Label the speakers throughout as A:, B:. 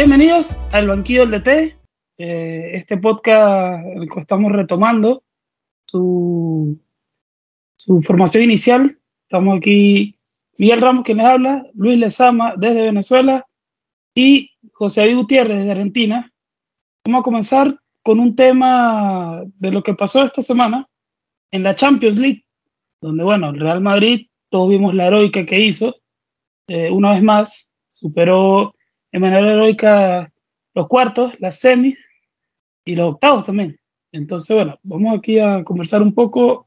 A: Bienvenidos al Banquillo del DT, eh, este podcast en el que estamos retomando su, su formación inicial. Estamos aquí Miguel Ramos, quien les habla, Luis Lezama desde Venezuela y José David Gutiérrez desde Argentina. Vamos a comenzar con un tema de lo que pasó esta semana en la Champions League, donde, bueno, el Real Madrid, todos vimos la heroica que hizo, eh, una vez más, superó de manera heroica los cuartos, las semis y los octavos también. Entonces, bueno, vamos aquí a conversar un poco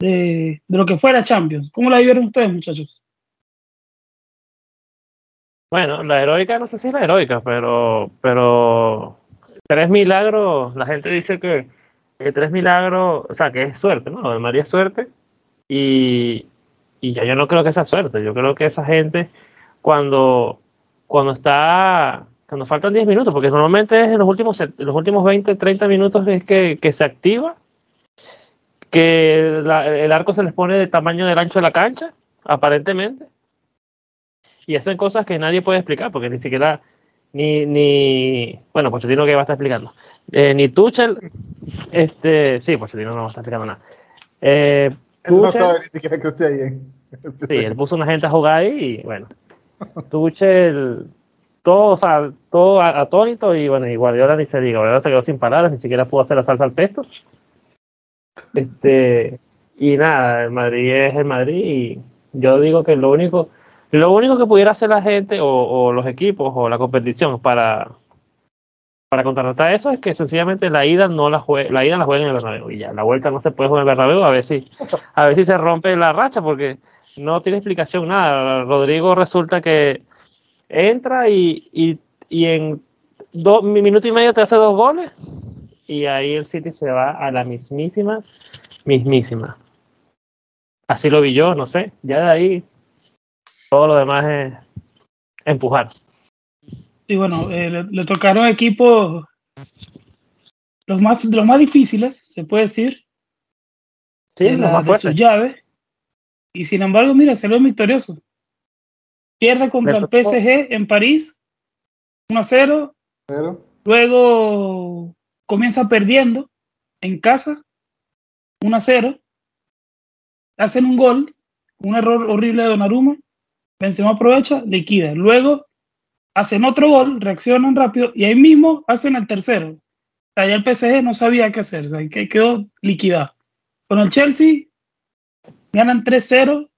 A: de, de lo que fue la Champions. ¿Cómo la vivieron ustedes, muchachos?
B: Bueno, la heroica, no sé si es la heroica, pero, pero tres milagros, la gente dice que, tres milagros, o sea, que es suerte, ¿no? De María es suerte. Y, y ya yo no creo que sea suerte, yo creo que esa gente, cuando, cuando está, cuando faltan 10 minutos, porque normalmente es en los últimos, los últimos 20, 30 minutos es que, que se activa, que el arco se les pone de tamaño del ancho de la cancha, aparentemente, y hacen cosas que nadie puede explicar, porque ni siquiera, ni, ni bueno, Pochettino que va a estar explicando, eh, ni Tuchel, este, sí, Pochettino no va a estar explicando nada.
C: Eh, Tuchel, no sabe ni siquiera que usted ahí.
B: Sí, él puso una gente a jugar ahí y bueno. Tuchel, todo, o sea, todo atónito y bueno, y Guardiola ni se diga, Guardiola se quedó sin palabras, ni siquiera pudo hacer la salsa al pesto. Este, y nada, el Madrid es el Madrid y yo digo que lo único, lo único que pudiera hacer la gente o, los equipos o la competición para, para contrarrestar eso es que sencillamente la ida no la juega, la ida la juega en el Bernabéu y ya, la vuelta no se puede jugar en el Bernabéu, a ver si, a ver si se rompe la racha porque no tiene explicación nada. Rodrigo resulta que entra y, y, y en dos minuto y medio te hace dos goles y ahí el City se va a la mismísima, mismísima. Así lo vi yo, no sé. Ya de ahí todo lo demás es empujar.
A: Sí, bueno, eh, le, le, tocaron equipos los más, los más difíciles, se puede decir.
B: Sí, de, la,
A: más de sus llaves. Y sin embargo, mira, salió victorioso. Pierde contra el PSG en París, 1 a 0.
C: Pero.
A: Luego comienza perdiendo en casa, 1 a 0. Hacen un gol, un error horrible de Donnarumma. Benzema aprovecha, liquida. Luego hacen otro gol, reaccionan rápido y ahí mismo hacen el tercero. O sea, ya el PSG no sabía qué hacer, o sea, que quedó liquidado. Con el Chelsea ganan 3-0.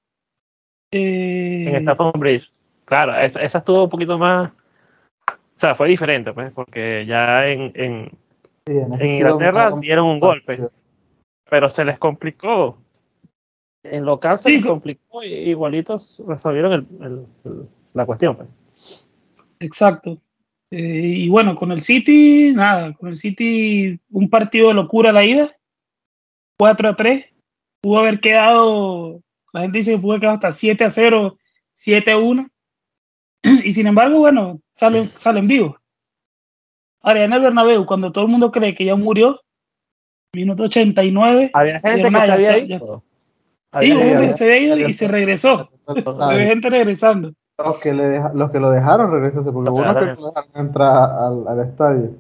A: Eh...
B: En Stafford Bridge. Claro, esa, esa, estuvo un poquito más. O sea, fue diferente, pues, porque ya en, en, sí, en, Inglaterra dieron un golpe. Pero se les complicó. En local se sí, les complicó y igualitos resolvieron el, el, el, la cuestión. Pues.
A: Exacto. Eh, y bueno, con el City, nada, con el City un partido de locura la ida. 4 a 3 pudo haber quedado, la gente dice que pudo haber quedado hasta 7 a 0, 7 a 1. Y sin embargo, bueno, salen, salen vivos. Ahora, en el Bernabéu, cuando todo el mundo cree que ya murió, minuto 89.
B: Había gente que se había ido.
A: Sí, había, había, se había ido y se regresó. se ve gente regresando.
C: Los que, le deja, los que lo dejaron regresarse, porque uno que lo dejaron entrar al, al estadio.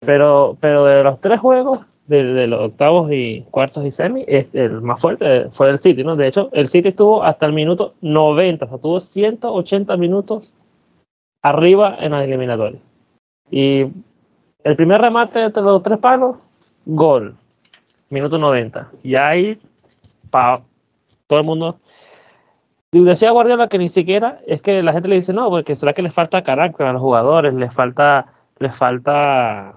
B: Pero, pero de los tres juegos, de, los octavos y cuartos y semi, es el más fuerte fue el City, ¿no? De hecho, el City estuvo hasta el minuto 90, o sea, tuvo 180 minutos arriba en la eliminatoria. Y el primer remate de los tres palos, gol, minuto 90. Y ahí, pa, todo el mundo. Y decía Guardiola que ni siquiera es que la gente le dice, no, porque será que les falta carácter a los jugadores, les falta, les falta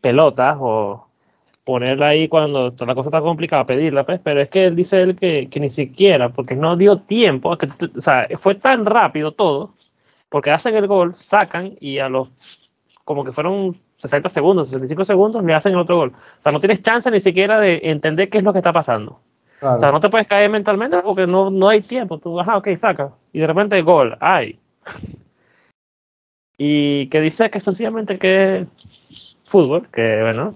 B: pelotas o ponerla ahí cuando la cosa está complicada, pedirla, pues, pero es que él dice él que, que, ni siquiera, porque no dio tiempo, que, o sea, fue tan rápido todo, porque hacen el gol, sacan y a los, como que fueron 60 segundos, 65 segundos, le hacen el otro gol. O sea, no tienes chance ni siquiera de entender qué es lo que está pasando. Claro. O sea, no te puedes caer mentalmente porque no, no hay tiempo. Tú, ajá, ok, saca. Y de repente gol, ay. Y que dice que sencillamente que fútbol, que bueno,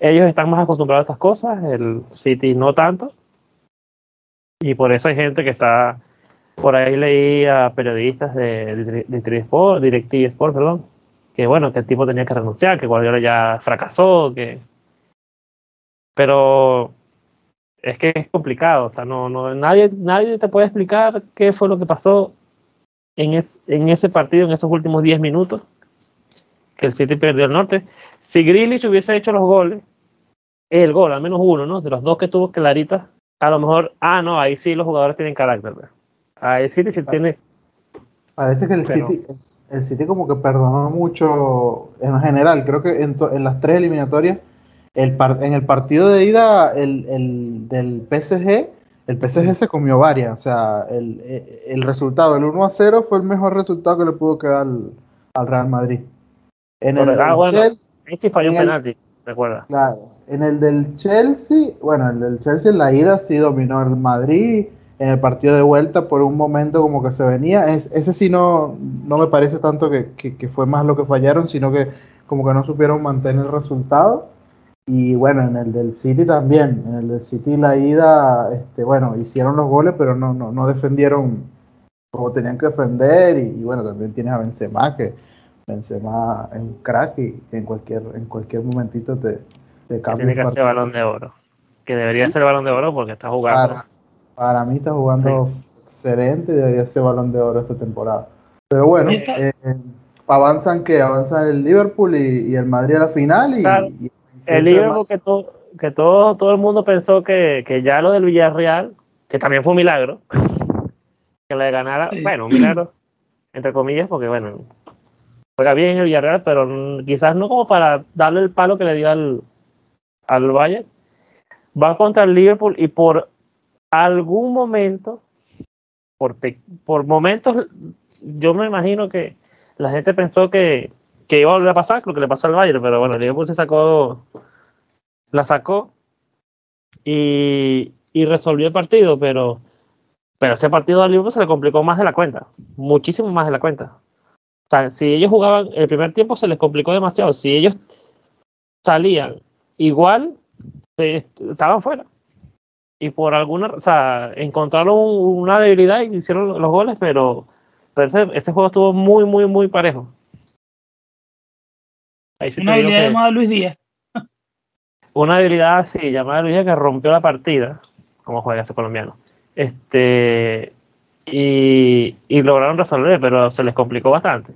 B: ellos están más acostumbrados a estas cosas, el City no tanto, y por eso hay gente que está Por ahí leí a periodistas de, de, Sport, DirecTV Sport, perdón, que bueno, que el tipo tenía que renunciar, que Guardiola ya fracasó, que... Pero es que es complicado, o sea, no, no, nadie, nadie te puede explicar qué fue lo que pasó en, es, en ese partido, en esos últimos 10 minutos, que el City perdió el norte. Si Grealish hubiese hecho los goles, el gol, al menos uno, ¿no? De los dos que tuvo Clarita, a lo mejor, ah, no, ahí sí los jugadores tienen carácter, ¿verdad? Ahí City sí tiene...
C: Parece que el City, el City como que perdonó mucho en general, creo que en, en las tres eliminatorias el en el partido de ida el, el, del PSG, el PSG se comió varias. O sea, el, el, resultado, el 1 a 0, fue el mejor resultado que le pudo quedar al, al Real Madrid.
B: En el, ah, bueno, Chelsea, falló un penalti, recuerda.
C: Claro, en el del Chelsea, bueno, el del Chelsea en la ida sí dominó el Madrid. En el partido de vuelta, por un momento como que se venía. Es, ese sí no, no me parece tanto que, que, que fue más lo que fallaron, sino que como que no supieron mantener el resultado y bueno, en el del City también, en el del City la ida, este, bueno, hicieron los goles, pero no, no, no defendieron como tenían que defender. Y, bueno, también tienes a Benzema, que Benzema es un crack y en cualquier, en cualquier momentito te, te cambia.
B: Tiene que ser balón de oro. Que debería ser balón de oro porque está jugando.
C: Para, mí está jugando excelente y debería ser balón de oro esta temporada. Pero bueno, eh, avanzan que avanzan el Liverpool y, el Madrid a la final y
B: el Liverpool que, todo, que todo, todo el mundo pensó que, que, ya lo del Villarreal, que también fue un milagro, que le ganara, bueno, un milagro, entre comillas, porque bueno, juega bien el Villarreal, pero quizás no como para darle el palo que le dio al, al Bayern. Va contra el Liverpool y por algún momento, por, por momentos, yo me imagino que la gente pensó que, que iba a volver a pasar lo que le pasó al Bayern, pero bueno, el Liverpool se sacó, la sacó y, y resolvió el partido, pero, pero ese partido al Liverpool se le complicó más de la cuenta, muchísimo más de la cuenta. Sea, si ellos jugaban el primer tiempo se les complicó demasiado, si ellos salían igual, estaban fuera. Y por alguna, o sea, encontraron una debilidad y hicieron los goles, pero, pero ese juego estuvo muy, muy, muy parejo.
A: una habilidad llamada Luis Díaz.
B: Una habilidad, sí, llamada Luis Díaz que rompió la partida, como juega ese colombiano. Este, y, y lograron resolver, pero se les complicó bastante.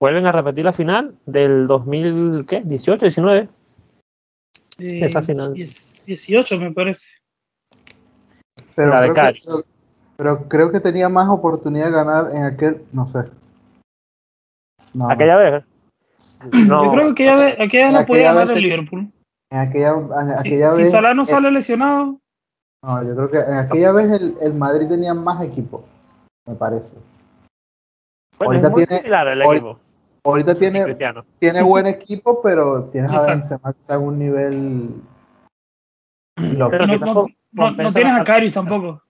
B: Vuelven a repetir la final del 2018, 19.
A: Esa final. 18 me parece.
C: Pero la de creo que, pero, creo que tenía más oportunidad de ganar en aquel, no sé.
B: No, aquella vez.
A: No, Yo creo que aquella, aquella no podía ganar el Liverpool.
C: En aquella, aquella vez.
A: Si Salah no sale lesionado.
C: No, yo creo que en aquella vez el, el Madrid tenía más equipo, me parece.
B: ahorita tiene, el equipo.
C: Ahorita tiene, tiene buen equipo, pero tienes a Benzema que está en un nivel.
A: no, no, tienes a Karius tampoco.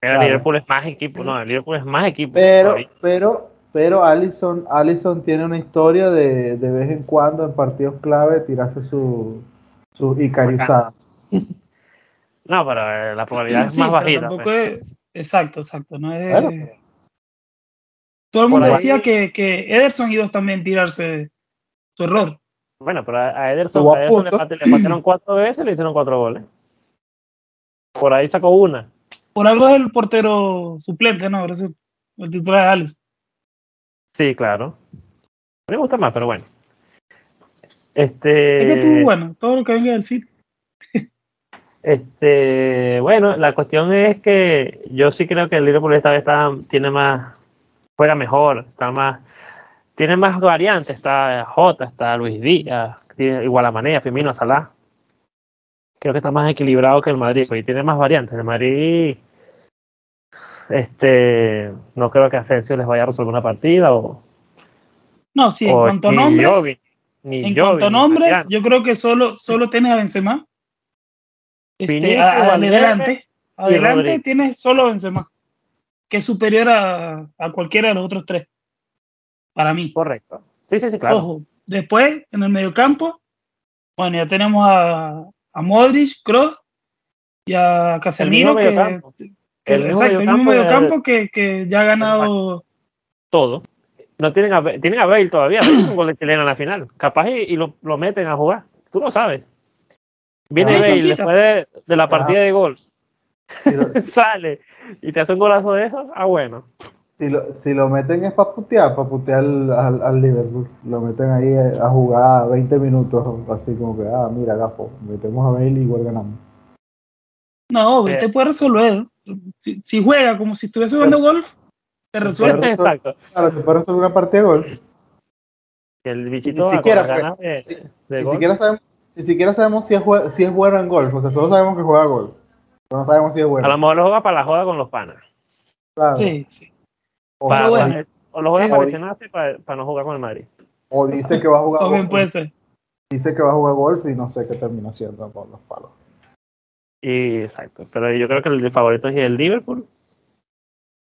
B: Pero el Liverpool es más equipo, no, el Liverpool es más equipo.
C: Pero, pero pero Allison, Allison tiene una historia de, de vez en cuando en partidos clave tirarse sus su icarizadas.
B: No, pero eh, la probabilidad es más bajita.
A: Pues. exacto, exacto. No es, Todo el mundo decía que, que Ederson iba también a tirarse su error.
B: Bueno, pero a Ederson, a Ederson le, patearon cuatro veces y le hicieron cuatro goles. Por ahí sacó una.
A: Por algo es el portero suplente, ¿no? El titular de Allison.
B: Sí, claro. A mí me gusta más, pero bueno. Este.
A: Es que tú, bueno, todo lo que venga del sitio.
B: Este, bueno, la cuestión es que yo sí creo que el Liverpool esta vez está, tiene más, juega mejor, está más, tiene más variantes, está Jota, está Luis Díaz, tiene igual a Manea, Firmino, Salah. Creo que está más equilibrado que el Madrid, y tiene más variantes. El Madrid este, no creo que Asensio les vaya a resolver una partida o.
A: No, sí, en cuanto a nombres. en cuanto a nombres, yo creo que solo, solo tienes a Benzema. Este, adelante, adelante tienes solo a Benzema, que es superior a, a, cualquiera de los otros tres. Para mí.
B: Correcto. Sí, sí, sí, claro. Ojo,
A: después, en el mediocampo, bueno, ya tenemos a, a Modric, Kroos y a Casemiro, que Que,
B: El
A: exacto, el mismo
B: mediocampo
A: que, que ya ha ganado.
B: todo. No tienen a, tienen a Bale todavía, gol de chilena en la final. Capaz y, y lo, lo meten a jugar. Tú lo sabes. Viene
C: Ah,
B: Bale después de, de la partida de gol,
C: Si lo,
B: sale y te hace un golazo de esos, ah bueno.
C: si lo, si lo meten es para putear, para putear al, al, al Liverpool. Lo meten ahí a jugar 20 minutos, así como que, ah, mira, gafo, metemos a Bale y igual ganamos.
A: No,
B: Eh.
A: te puede resolver. Si, si juega como si estuviese jugando golf, te resuelve.
B: Exacto.
C: Claro, te puede resolver una partida de gol.
B: Que el bichito
C: Ni siquiera,
B: las ganas de,
C: sí,
B: de
C: Ni siquiera sabemos, ni siquiera sabemos si es, si es bueno en golf. O sea, solo sabemos que juega golf. Pero no sabemos si es
B: A lo mejor lo juega para la joda con los panas.
C: Claro.
A: Sí, sí.
C: O,
B: Para-
A: bueno.
B: o lo juega para para, para no jugar con el Madrid.
C: o dice que va a jugar
A: También
C: golf.
A: puede ser.
C: Dice que va a jugar golf y no sé qué termina haciendo con los palos.
B: Y exacto. Pero yo creo que el favorito es el Liverpool.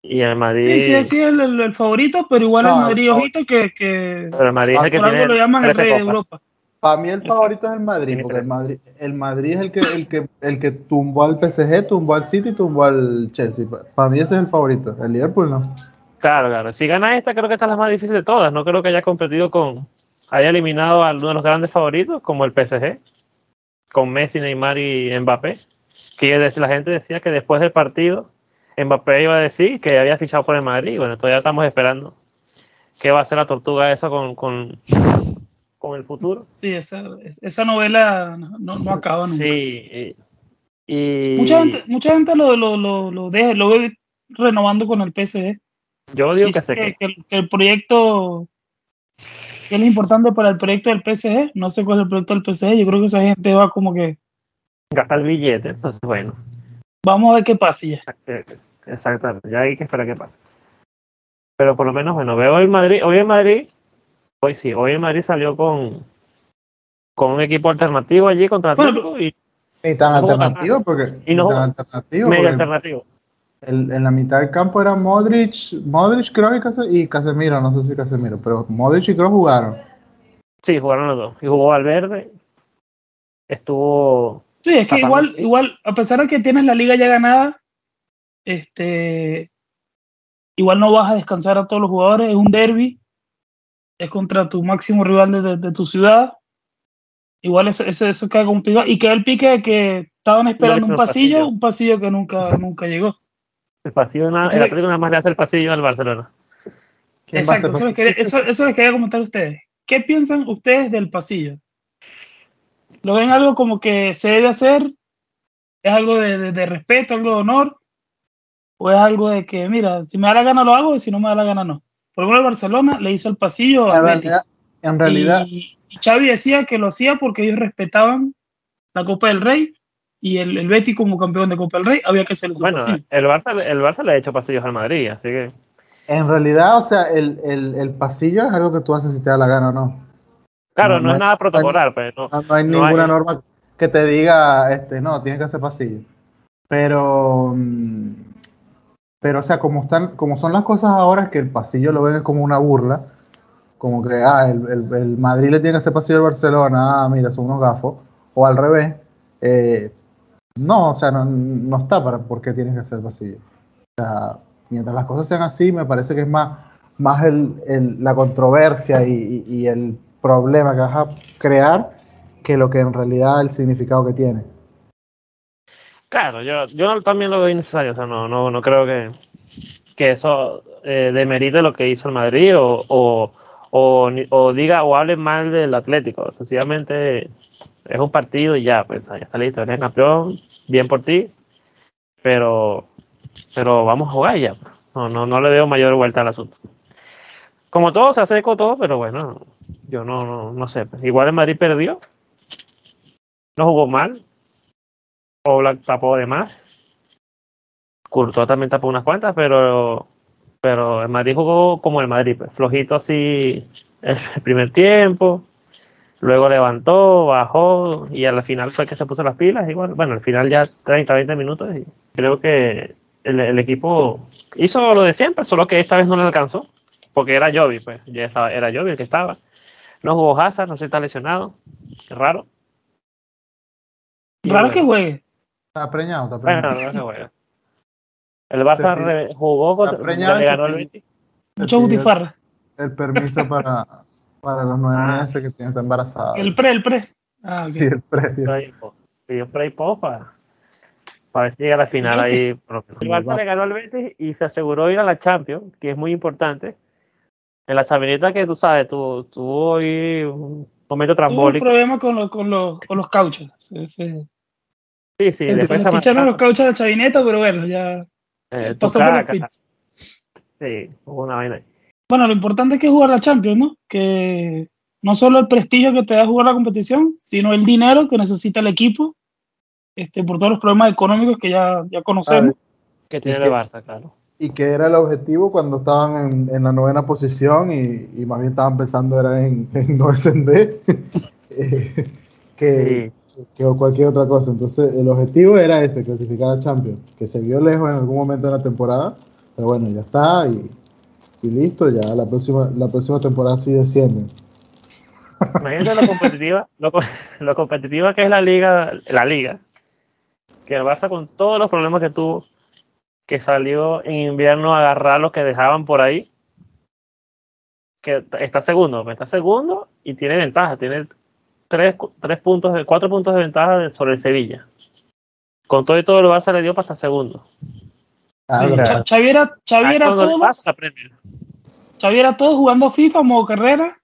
B: Y el Madrid.
A: Sí, sí, sí, es el, el- el favorito, pero igual
C: No,
A: el Madrid,
C: no.
A: ojito, que, que
B: Pero el Madrid es el que tiene
A: lo llaman el
B: 13
A: rey de. Europa.
C: Para mí el favorito es el Madrid, porque el. Madrid, el Madrid es el que, el que, el que tumbó al PSG, tumbó al City, tumbó al Chelsea. Para mí ese es el favorito. El Liverpool no.
B: Claro, claro. Si gana esta, creo que esta es la más difícil de todas. No creo que haya competido con. haya eliminado a uno de los grandes favoritos, como el PSG, con Messi, Neymar y Mbappé. Que decir, la gente decía que después del partido, Mbappé iba a decir que había fichado por el Madrid. Bueno, todavía estamos esperando qué va a hacer la tortuga esa con, con, con el futuro.
A: Sí, esa, esa novela no, no, acaba nunca.
B: Sí. Y,
A: Mucha gente, mucha gente lo, lo, lo, lo, deja, lo ve renovando con el PSG.
B: yo digo que
A: Dice que, que el, que el proyecto que es importante para el proyecto del PSG. No sé cuál es el proyecto del PSG. Yo creo que esa gente va como que
B: gastar el billete. Entonces, bueno.
A: vamos a ver qué pasa ya.
B: Exactamente, ya hay que esperar qué pasa. Pero por lo menos, bueno, veo el Madrid, hoy en Madrid, hoy sí, hoy en Madrid salió con, con un equipo alternativo allí contra Atlético y
C: Y tan alternativo, porque,
B: Y no
C: tan alternativo
B: medio
C: porque
B: alternativo.
C: el- en la mitad del campo era Modric, Modric creo y, Case- y Casemiro, no sé si Casemiro, pero Modric y Kroos jugaron.
B: Sí, jugaron los dos. Y jugó Valverde, estuvo,
A: Sí, es que
B: Tapando.
A: igual, igual, a pesar de que tienes la liga ya ganada, este, igual no vas a descansar a todos los jugadores, es un derby, es contra tu máximo rival de, de- de tu ciudad, igual eso, eso, eso queda complicado, y queda el pique de que estaban esperando un pasillo,
B: pasillo.
A: un pasillo que nunca, nunca llegó.
B: el pasillo, nada, el Atlético nada más le hace el pasillo al Barcelona.
C: ¿Quién va a
A: Exacto, eso les, quería, eso, eso les quería comentar a ustedes. ¿Qué piensan ustedes del pasillo? ¿Lo ven algo como que se debe hacer? ¿Es algo de, de- de respeto, algo de honor? ¿O es algo de que, mira, si me da la gana lo hago y si no me da la gana no? Por ejemplo, el Barcelona le hizo el pasillo a
C: En
A: Betis.
C: realidad, en realidad
A: Y, y Xavi decía que lo hacía porque ellos respetaban la Copa del Rey y el, el Betis como campeón de Copa del Rey había que hacer su
B: Bueno,
A: pasillo.
B: el Barça, el Barça le ha hecho pasillos al Madrid, así que
C: En realidad, o sea, el, el, el pasillo es algo que tú haces si te da la gana o no.
B: claro,
C: No,
B: no,
C: no
B: es nada protocolar, pues no.
C: No, no hay
B: No
C: ninguna
B: hay-
C: norma que te diga, este, no, tienes que hacer pasillo. Pero, mm, pero, o sea, como están, como son las cosas ahora, que el pasillo lo ven como una burla, como que, ah, el, el- Madrid le tiene hacer pasillo al Barcelona, ah, mira, son unos gafos, o al revés, eh, no, o sea, no, no está para por qué tienes que hacer pasillo. O sea, mientras las cosas sean así, me parece que es más, más el, el- la controversia y, y- y el problema que vas a crear que lo que en realidad el significado que tiene.
B: Claro, yo, yo también lo veo innecesario, o sea, no, no, no creo que, que eso eh, demerite lo que hizo el Madrid o, o, o, o diga o hable mal del Atlético. Sencillamente es un partido y ya, pues ya está listo, eres campeón, bien por ti, pero, pero vamos a jugar ya. No, no, no le veo mayor vuelta al asunto. Como todo, se hace todo, pero bueno, yo no, no, no sé. Igual el Madrid perdió, no jugó mal, Oblak tapó de más. También tapó unas cuantas, pero pero el Madrid jugó como el Madrid, pues, flojito así el primer tiempo, luego levantó, bajó y al final fue que se puso las pilas. Igual, bueno, al final ya 30, 20 minutos y creo que el, el equipo hizo lo de siempre, solo que esta vez no le alcanzó, porque era Jovi, pues, ya estaba, era Jovi el que estaba. No jugó Hazard, no si está lesionado, qué raro.
A: Raro
B: bueno,
A: que juegue.
C: Está preñado, está
B: Bueno,
C: preñado.
B: no, no se juega. El Barça
C: Sí.
B: jugó contra le ganó el. Betis.
A: Mucho butifarra.
C: El permiso para, para los nueve
B: Ah.
C: meses que tiene está embarazada.
A: El pre, el pre. Ah.
C: Sí, el
B: post. Pidió spray post para, para ver si llega a la final ahí. lo. El Barça le ganó al Betis y se aseguró ir a la Champions, que es muy importante. En la chavineta que tú sabes, tu- tuvo ahí un momento
A: Tuvo un
B: trambólico.
A: problema con, los con, los, con los cauchos. Se,
B: Sí, sí, después
A: le chicharon los cauchos de Chavineta, pero bueno, ya
B: Eh,
A: pasó por los pits.
B: Sí, hubo una vaina ahí.
A: Bueno, lo importante es que jugar la Champions, ¿no? Que no solo el prestigio que te da jugar la competición, sino el dinero que necesita el equipo, este, por todos los problemas económicos que ya, ya conocemos.
B: Que tiene
C: ¿Y
B: el? Barça, claro.
C: Y que era el objetivo cuando estaban en, en la novena posición y, y más bien estaban pensando era en, en no descender eh, que,
B: Sí.
C: Que cualquier otra cosa. Entonces el objetivo era ese, clasificar a Champions, que se vio lejos en algún momento de la temporada, pero bueno, ya está y, listo, ya la próxima, la próxima temporada sí descienden.
B: Imagínate lo competitiva, lo, co- lo competitiva que es la liga, la liga. Que el con todos los problemas que tuvo, que salió en invierno a agarrar los que dejaban por ahí. Que está segundo, está segundo y tiene ventaja, tiene tres, tres puntos, de, cuatro puntos de ventaja de- sobre el Sevilla. Con todo y todo el Barça le dio para estar segundo.
C: Ah,
A: Sí, Xavi era, Xavi era
B: Premier.
A: Xavi era todos jugando FIFA, modo carrera,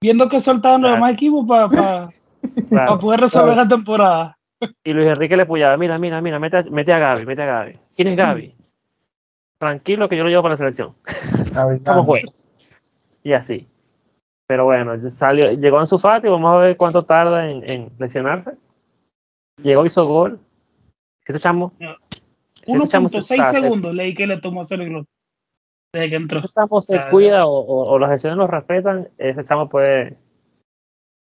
A: viendo que soltaban los
B: Claro.
A: demás equipos para
B: Claro.
A: poder resolver la temporada.
B: Y Luis Enrique le apoyaba, mira, mira, mira, mete a, mete a Gaby, mete a Gaby. ¿Quién es Gaby? Tranquilo que yo lo llevo para la selección.
C: Gaby,
B: ¿Cómo juega? Y así. Pero bueno, salió, llegó en su Fati, vamos a ver cuánto tarda en, en lesionarse. Llegó, hizo gol. Ese chamo. ese chamo se-
A: 1.6
B: se-
A: segundos leí que le tomó hacer el gol. Desde que entró.
B: Ese chamo se
A: Claro.
B: cuida o, o, o las lesiones lo respetan, ese chamo puede,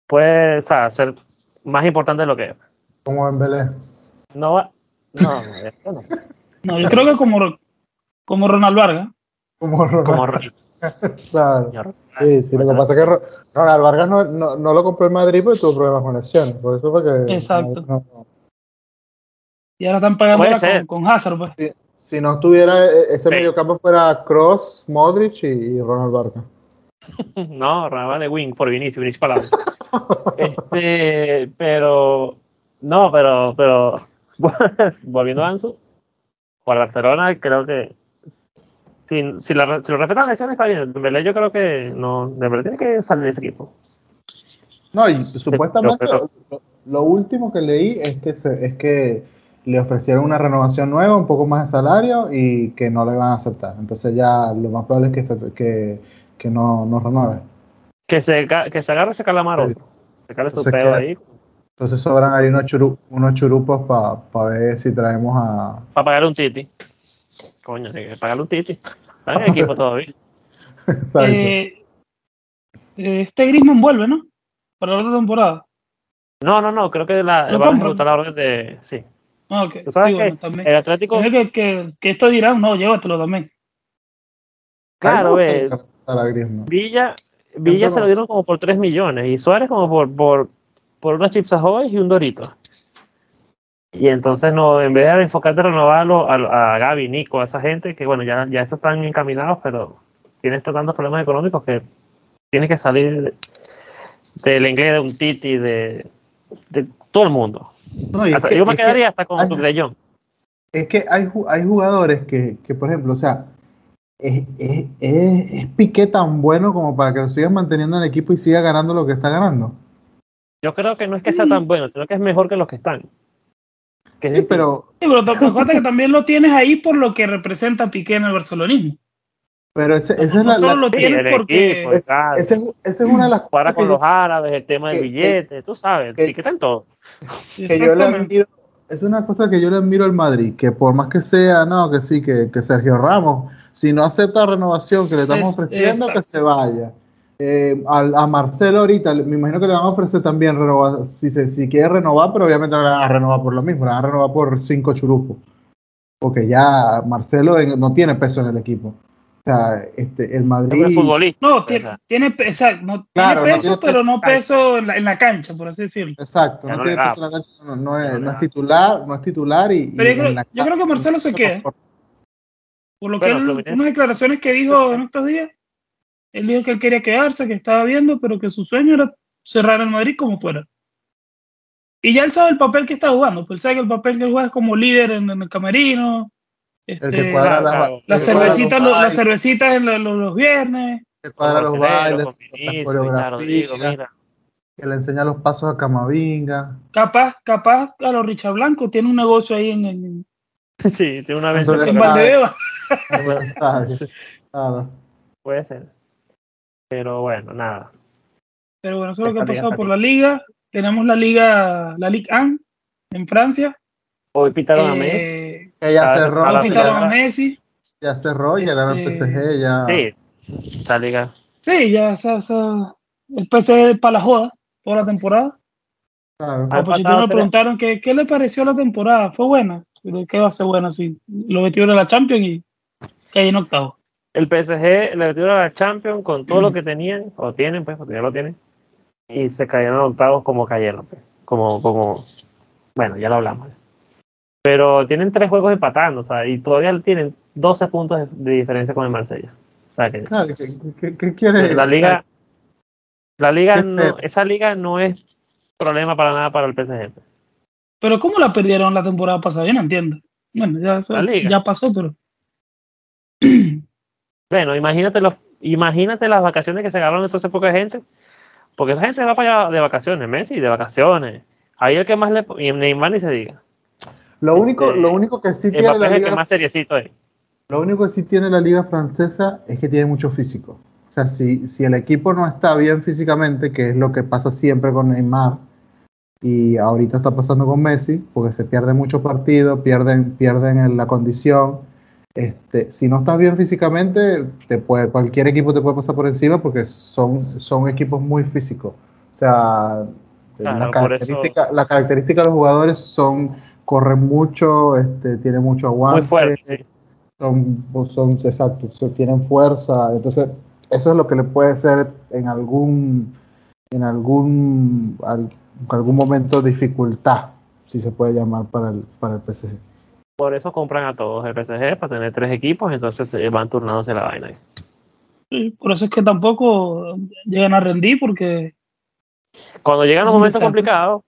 B: puede o sea, ser más importante de lo que es.
C: Como en Belén.
B: No va. No, no, eso no.
A: No, yo creo que como, como Ronald Vargas.
C: Como Ronald.
B: Como Ronald.
C: Claro.
B: señor.
C: Sí, sí, lo que pasa es que Ro- Ronald Vargas no, no, no lo compró el Madrid porque tuvo problemas con lesiones. Por eso fue que.
A: Exacto.
C: no- no-
A: Y ahora están pagando con, con Hazard, pues.
C: si no estuviera e- ese
B: Sí.
C: mediocampo fuera Cross, Modric y, y Ronald Vargas.
B: No, Rafa de Wing por Vinicius, Vinicius Palabra. este, pero, no, pero, pero, volviendo a Ansu, por Barcelona, creo que si, si, la, si lo respetan lesiones está bien. Dembélé yo creo que no, Dembélé tiene que salir de ese equipo.
C: No, y supuestamente
B: pero-
C: lo, lo último que leí es que se, es que le ofrecieron una renovación nueva, un poco más de salario y que no le van a aceptar. Entonces ya lo más probable es que, se- que, que no, no renueve.
B: Que se, que se agarre ese calamaro,
C: Sí.
B: se cale su ahí,
C: Entonces sobran ahí unos, churu- unos churupos para ver si traemos a...
B: para pagarle un titi. Coño, hay que pagarle un titi. Está en el equipo todavía.
C: Exacto.
A: Eh, eh, este Griezmann vuelve, ¿no? Para la otra temporada.
B: No, no, no, creo que la,
A: ¿Lo
B: van a la orden de, sí.
A: Ah, ok.
B: ¿Tú sabes
A: Sí,
B: qué?
A: bueno, también.
B: El Atlético,
A: que, que, que esto dirán, no, llévatelo también.
B: claro,
C: Griezmann.
B: Villa, Villa se lo dieron como por 3 millones y Suárez como por, por, por unas chips ahoy y un dorito. Y entonces no, en vez de enfocarte en renovarlo a, a Gaby, Nico, a esa gente, que bueno, ya, ya esos están encaminados, pero tienes tantos problemas económicos que tienes que salir de- del inglés de un Titi, de, de todo el mundo.
C: No,
B: Hasta-
C: que-
B: yo me
C: que-
B: quedaría hasta con De Jong.
C: Es que hay, hay jugadores que, que, por ejemplo, o sea, es, es, es, es Piqué tan bueno como para que lo sigas manteniendo en el equipo y siga ganando lo que está ganando.
B: Yo creo que no es que sea tan bueno, sino que es mejor que los que están. Que
C: Sí, pero,
A: Sí, pero te acuérdate que también lo tienes ahí por lo que representa Piqué en el barcelonismo.
C: pero ese- esa
A: No
C: es la,
A: solo
C: la-
A: lo
B: Sí,
A: tienes porque...
B: equipo,
C: es- una de las
B: Para
C: cosas
B: con
C: que
B: los
C: yo-
B: árabes, el tema del billete, tú sabes,
C: que-
B: etiquetan todo.
C: que yo le
A: Exactamente.
C: admiro, es una cosa que yo le admiro al Madrid, que por más que sea, no, que sí, que, que Sergio Ramos, si no acepta la renovación que le estamos
A: Es-
C: ofreciendo,
A: exacto.
C: que se vaya. Eh, al- a, Marcelo ahorita, me imagino que le van a ofrecer también renovar, si, se, si quiere renovar, pero obviamente no le van a renovar por lo mismo, le van a renovar por cinco churupos. Porque ya Marcelo en- no tiene peso en el equipo. O sea, este, el Madrid...
B: Es futbolista.
A: No, tiene, tiene, exacto, no,
C: Claro, no
A: tiene peso,
C: tiene
A: pero
C: peso.
A: no peso en la, en la cancha, por así decirlo.
C: Exacto,
B: Ya
C: no,
B: no
C: tiene peso en la cancha, no, no es,
B: no
C: no es titular, no es titular y...
A: Pero
C: y
A: yo creo-
C: la
A: yo creo que Marcelo se queda. Por lo que
B: Bueno,
A: él,
B: Fluminense.
A: unas declaraciones que dijo en estos días, él dijo que él quería quedarse, que estaba viendo, pero que su sueño era cerrar el Madrid como fuera. Y ya él sabe el papel que está jugando, pues él sabe que el papel que él juega es como líder en, en el camerino,
C: El
A: este,
C: que cuadra
B: claro,
C: las,
B: claro.
C: el que cuadra los
A: cervecitas, en la- los, los viernes.
C: que cuadra los bailes, las coreografías, que le enseña los pasos a Camavinga.
A: Capaz, capaz a los Richard Blanco tiene un negocio ahí en, en,
B: Sí, tiene una venta.
A: En. Valdebeba.
B: Puede ser. Pero bueno, nada.
A: Pero bueno, eso es lo que ha pasado por la liga. Tenemos la liga, la Ligue 1 en Francia.
B: Hoy pitaron a Messi.
A: Eh,
C: Que ya
B: Ah,
C: cerró,
B: a la
A: hoy pitaron a Messi.
C: ya cerró, ya ganó el
A: Este,
C: PSG, ya.
B: Sí, esa liga.
A: Sí, ya esa, esa- el PC es para la joda toda la temporada.
C: Claro.
A: A Pochettino le preguntaron que, qué le pareció la temporada. Fue buena. Pero ¿Qué va a ser buena si lo metieron a la Champions y cae en octavo?
B: El PSG le metieron a la Champions con todo lo que tenían, o tienen, pues, porque ya lo tienen, y se cayeron octavos como cayeron, pues. Como, como, bueno, ya lo hablamos. Pero tienen tres juegos empatando, o sea, y todavía tienen 12 puntos de, de diferencia con el Marsella. O sea, que
C: Claro, ¿qué, qué- qué quiere?
B: la liga, la liga esa liga no es problema para nada para el PSG. pues.
A: Pero ¿cómo la perdieron la temporada pasada? Yo no entiendo. Bueno, ya, eso-
B: La liga.
A: ya pasó, pero
B: Bueno, imagínate los, imagínate las vacaciones que se agarraron entonces poca gente, porque esa gente va para allá de vacaciones, Messi de vacaciones. Ahí el que más le y Neymar ni se diga.
C: Lo único,
B: Este,
C: lo único que sí tiene la
B: es el que
C: liga,
B: más seriecito es.
C: lo único que sí tiene la liga francesa es que tiene mucho físico. O sea, si, si el equipo no está bien físicamente, que es lo que pasa siempre con Neymar, y ahorita está pasando con Messi, porque se pierde muchos partidos, pierden, pierden en la condición. Este, si no estás bien físicamente, te puede, cualquier equipo te puede pasar por encima porque son, son equipos muy físicos. O sea,
B: Claro,
C: la, característica, la característica de los jugadores son, corren mucho, este, tienen mucho aguante,
B: Muy fuerte, sí.
C: son, son exacto, tienen fuerza, entonces eso es lo que le puede ser en algún en algún al- algún momento dificultad, si se puede llamar para el para el PSG.
B: Por eso compran a todos el PSG para tener tres equipos, entonces se van turnándose la vaina.
A: sí, por eso es que tampoco llegan a rendir porque
B: Cuando llegan los
A: Un
B: momentos complicados,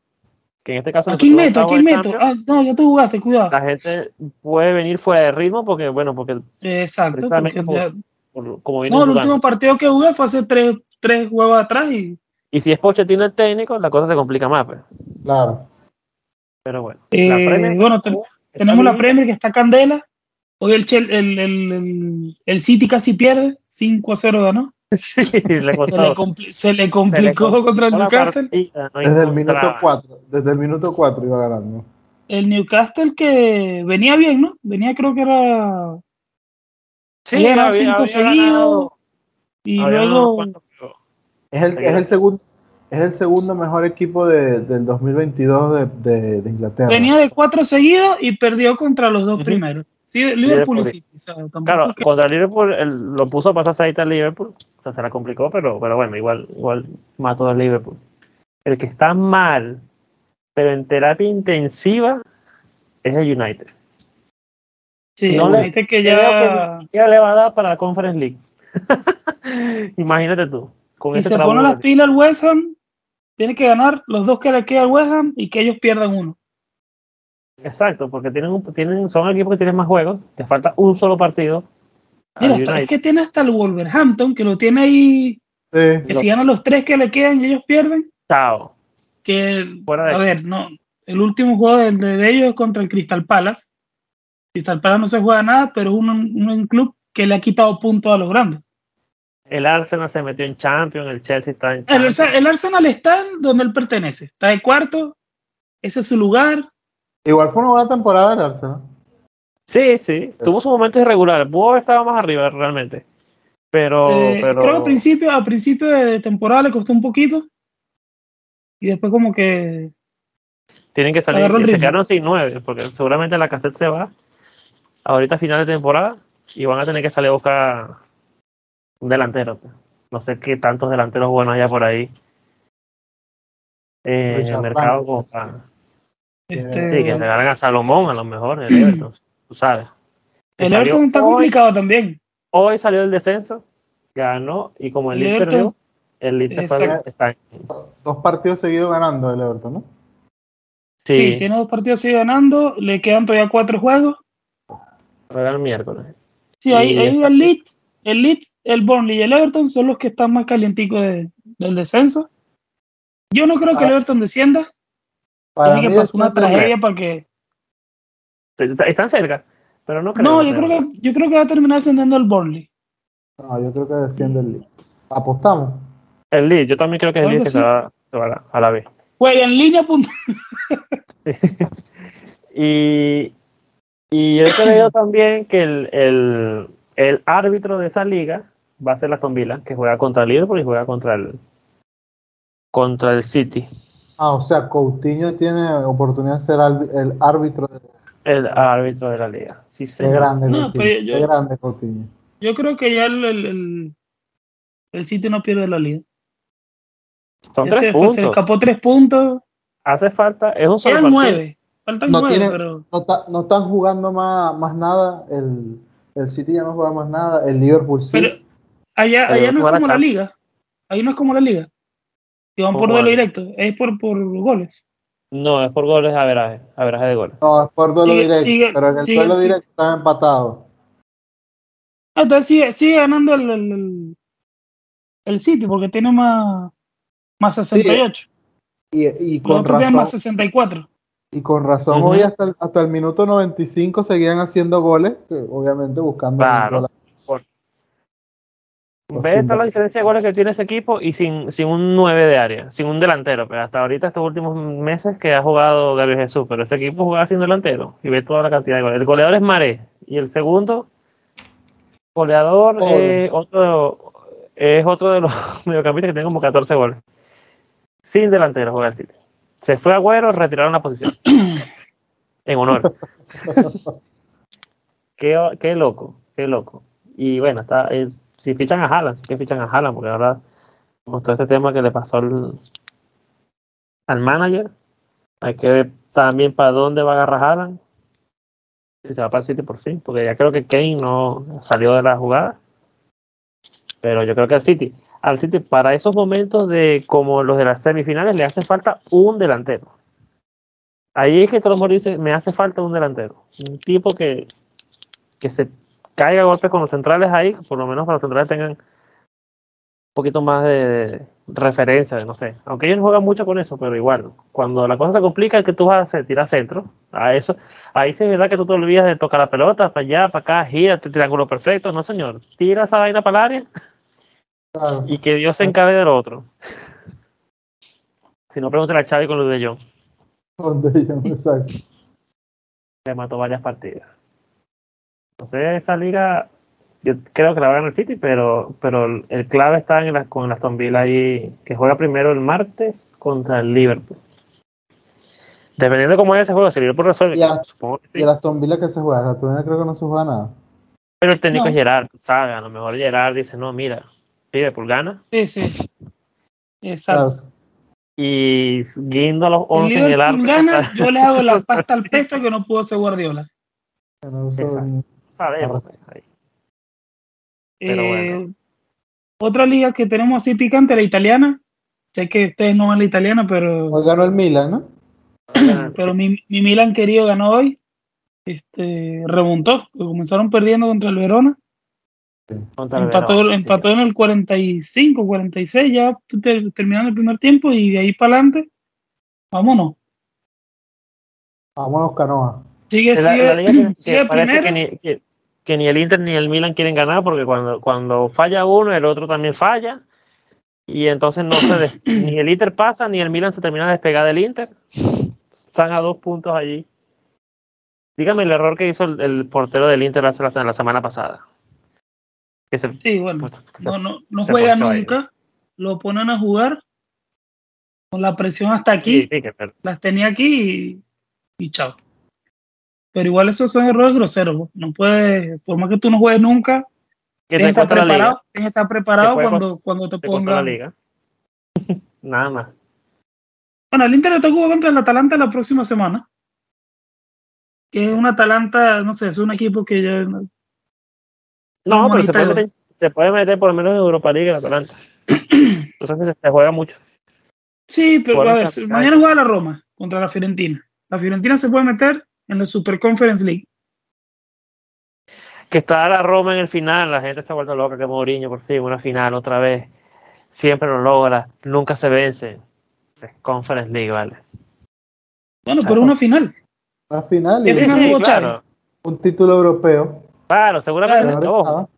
B: que en este caso
A: ¿A
B: nos
A: quién
B: tocó
A: meto? ¿A
B: octavos
A: quién
B: de
A: meto? Ah, no, ya tú jugaste, cuidado.
B: la gente puede venir fuera de ritmo porque, bueno, porque
A: Exacto.
B: precisamente
A: porque
B: por-
A: ya-
B: por- como vienen
A: no, el
B: jugando.
A: último partido que jugué fue hace tres, tres juegos atrás y
B: Y si es Pochettino el técnico, la cosa se complica más, pues.
C: Claro.
B: Pero bueno.
A: Eh,
B: la Premier-
A: bueno,
B: está
A: tenemos la. Premier que está candela. Hoy el, Chel- el, el, el, el City casi pierde, 5 a 0 ganó.
B: Sí, le
A: Se le, compli- se le complicó
B: complicó
A: contra el Newcastle.
B: partida, no
C: Desde el minuto
B: encontraba.
C: 4, desde el minuto 4 iba ganando.
A: El Newcastle que venía bien, ¿no? Venía creo que era...
B: Sí,
A: cinco
B: había
A: seguidos
B: ganado-
A: y
B: había
A: luego...
B: pero-
C: Es el, es el segundo es el segundo mejor equipo de, del 2022 de, de, de Inglaterra.
A: Venía de cuatro seguidos y perdió contra los dos primeros. Sí, Liverpool y
B: Liverpool.
A: Tampoco
B: Claro,
A: que-
B: contra Liverpool lo puso a pasar ahí al Liverpool, o sea, se la complicó, pero, pero bueno, igual, igual mató al Liverpool. El que está mal, pero en terapia intensiva, es el United.
A: sí,
B: no
A: el
B: le-
A: United que
B: Creo que
A: ya...
B: le va a dar para la Conference League. Imagínate tú, con
A: Y
B: ese
A: se pone las pilas el West Ham, tiene que ganar los dos que le queda al West Ham y que ellos pierdan uno.
B: Exacto, porque tienen, un- tienen, son equipos que tienen más juegos, te falta un solo partido.
A: Mira, hasta- es que tiene hasta el Wolverhampton, que lo tiene ahí,
C: Sí.
A: que si ganan los tres que le quedan y ellos pierden,
B: Chao.
A: que,
B: Fuera de
A: a
B: aquí.
A: ver, no, el último juego de, de ellos es contra el Crystal Palace. Crystal Palace no se juega nada, pero es un, un, un club que le ha quitado puntos a los grandes.
B: El Arsenal se metió en Champions, el Chelsea está en
A: El,
B: Champions.
A: El Arsenal está en donde él pertenece, está de cuarto, ese es su lugar.
C: Igual fue una buena temporada del Arsenal.
B: Sí, sí, tuvo sus momentos irregulares, pudo estado más arriba realmente. Pero,
A: Eh,
B: pero
A: Creo que al principio, al principio de temporada le costó un poquito y después como que
B: tienen que salir.
A: el
B: Se
A: ritmo.
B: quedaron sin nueve, porque seguramente la cassette se va ahorita a final de temporada y van a tener que salir a buscar un delantero. No sé qué tantos delanteros buenos haya por ahí eh, en el mercado como para-
A: este,
B: Sí, que regalan a Salomón a lo mejor, el Everton, tú sabes.
A: El Everton está
B: hoy.
A: complicado también.
B: Hoy salió el descenso, ganó y como el
A: El
B: Leeds perdió, el Leeds se fue, está-
C: Dos partidos seguidos ganando el Everton, ¿no?
A: Sí.
B: sí,
A: tiene dos partidos sigue ganando, le quedan todavía cuatro juegos.
B: juega el miércoles.
A: Sí, ahí, ahí el Leeds, el Leeds, el Burnley y el Everton son los que están más calienticos de- del descenso. Yo no creo que el
C: Ah.
A: Everton descienda.
C: Para
A: Tiene
C: mí
A: que pasar una tragedia para que.
B: Está- Están cerca, pero no creo.
A: No, yo creo que yo creo que va a terminar descendiendo el Burnley.
C: No, yo creo que desciende el Leeds. Apostamos.
B: El Leeds, yo también creo que es el Leeds
A: que
B: que
A: sí.
B: se va, se va a la- a la B.
A: Juega en línea. punto.
B: Y, y yo creo también que el, el, el árbitro de esa liga va a ser la Villa, que juega contra el Liverpool y juega contra el contra el City.
C: Ah, o sea, Coutinho tiene oportunidad de ser el árbitro. De,
B: El árbitro de la liga. Sí,
C: qué grande,
A: No,
C: Coutinho.
A: pero yo-
C: Qué grande Coutinho.
A: Yo creo que ya el, el, el, el City no pierde la liga.
B: Son
A: Ya
B: tres
A: se, se
B: puntos.
A: escapó tres puntos.
B: Hace falta, es un solo
A: Quedan nueve. Faltan
C: No
A: nueve,
C: tiene-
A: pero.
C: No, ta- no están jugando más, más nada. El, el City ya no juega más nada. El Liverpool sí.
A: Pero allá,
B: Pero
A: allá no es
B: la
A: como la liga. Ahí no es como la liga. Que van
B: ¿Cómo
A: por duelo directo. Es por, por goles.
B: No, es por goles, averaje, averaje de goles.
C: no, es por duelo
A: Sigue-
C: directo.
A: sigue-
C: pero en el
A: sigue-
C: duelo
A: sigue.
C: directo están empatados.
A: Ah, Entonces sigue, sigue ganando el, el, el, el City porque tiene más, más 68.
C: Y, y
A: Los
C: con
A: tienen más
C: razón.
A: 64.
C: Y con razón, hoy hasta el, hasta el minuto 95 seguían haciendo goles, que obviamente buscando.
B: Claro.
C: goles.
B: Ve toda la diferencia de goles que tiene ese equipo y sin, sin un 9 de área, sin un delantero. Pero hasta ahorita, estos últimos meses que ha jugado Gabriel Jesús, pero ese equipo jugaba sin delantero y ve toda la cantidad de goles. El goleador es Maré y el segundo goleador
C: Ole.
B: es otro, es otro de los mediocampistas que tiene como 14 goles. Sin delantero juega el City. Se fue Agüero, retiraron la posición. en honor. qué, qué loco, qué loco. Y bueno, está, es- si fichan a Haaland, sí que fichan a Haaland, porque ahora con todo este tema que le pasó al, al manager, hay que ver también para dónde va a agarrar Haaland. Si se va para el City por fin, porque ya creo que Kane no salió de la jugada. Pero yo creo que al City, al City para esos momentos de como los de las semifinales le hace falta un delantero. Ahí es que todo el mundo dice, me hace falta un delantero. Un tipo que, que se caiga a golpes con los centrales ahí, por lo menos para los centrales tengan un poquito más de, de referencia, no sé. Aunque ellos no juegan mucho con eso, pero igual, cuando la cosa se complica, que tú vas a tirar centro, a eso, ahí sí es verdad que tú te olvidas de tocar la pelota, para allá, para acá, gira, triángulo perfecto, no señor, tira esa vaina para el área
C: Claro.
B: y que Dios se encargue del otro. Si no, pregúntale a Xavi con lo de John,
C: Donde yo- exacto.
B: que mató varias partidas. Entonces, esa liga, yo creo que la va a ganar el City, pero, pero el, clave está en la, con Aston Villa ahí, que juega primero el martes contra el Liverpool. Dependiendo de cómo vaya ese juego, si el Liverpool resuelve,
C: Ya.
B: supongo que
C: Y el Aston Villa que se juega, el Aston Villa creo que no se juega nada.
B: Pero el técnico
A: No.
B: es Gerard, ¿sabes? A lo mejor Gerard dice, no, mira, Liverpool gana.
A: Sí, sí. Exacto.
B: Y guindo a los
A: El
B: 11 en el arco.
A: gana, yo le hago la pasta al pesto que no pudo hacer Guardiola.
C: No.
B: Sabemos.
A: Eh. Otra liga que tenemos así picante, la italiana. Sé que ustedes no ven la italiana, pero,
C: Hoy ganó el Milan, ¿no?
A: pero mi, mi Milan querido ganó hoy. Este, remontó, comenzaron perdiendo contra el Verona. Empató, en el 45, 46, ya te- terminando el primer tiempo y de ahí para adelante, vámonos.
C: Vámonos, Canoa.
A: Sigue,
B: La,
A: sigue,
B: la liga que- que
A: sigue
B: parece
A: primero.
B: que ni, que, que ni el Inter ni el Milan quieren ganar porque cuando, cuando falla uno, el otro también falla. Y entonces no se des- ni el Inter pasa ni el Milan se termina de despegar del Inter. Están a dos puntos allí. Dígame el error que hizo el, el portero del Inter hace la, la semana pasada. Que se,
A: Sí, bueno,
B: que se-
A: no, no, no juega
B: ahí.
A: nunca, lo ponen a jugar con la presión hasta aquí,
B: sí, sí, que- pero-
A: las tenía aquí y, y chao. Pero igual esos son errores groseros, pues. no puedes, por más que tú no juegues nunca, tienes que estar preparado, tienes que estar preparado cuando, cuando te
B: Te la
A: pongan.
B: liga. Nada más.
A: Bueno, el Inter te juega contra el Atalanta la próxima semana. que es un Atalanta, no sé, es un equipo que yo...
B: No, pero se puede, meter, se puede meter por lo menos en Europa League el Atalanta. Entonces se, juega mucho.
A: Sí, pero a ver, mañana juega la Roma contra la Fiorentina. La Fiorentina se puede meter en la Super Conference League.
B: Que está la Roma en el final, la gente está vuelta loca que Mourinho por fin, una final otra vez. Siempre lo logra, nunca se vence. Es Conference League, vale.
A: Bueno, pero una final.
C: La final
A: ¿Qué
C: y
A: Sí, final
B: sí,
A: jugó
B: claro.
C: un título europeo.
B: Claro, seguramente. Ojo,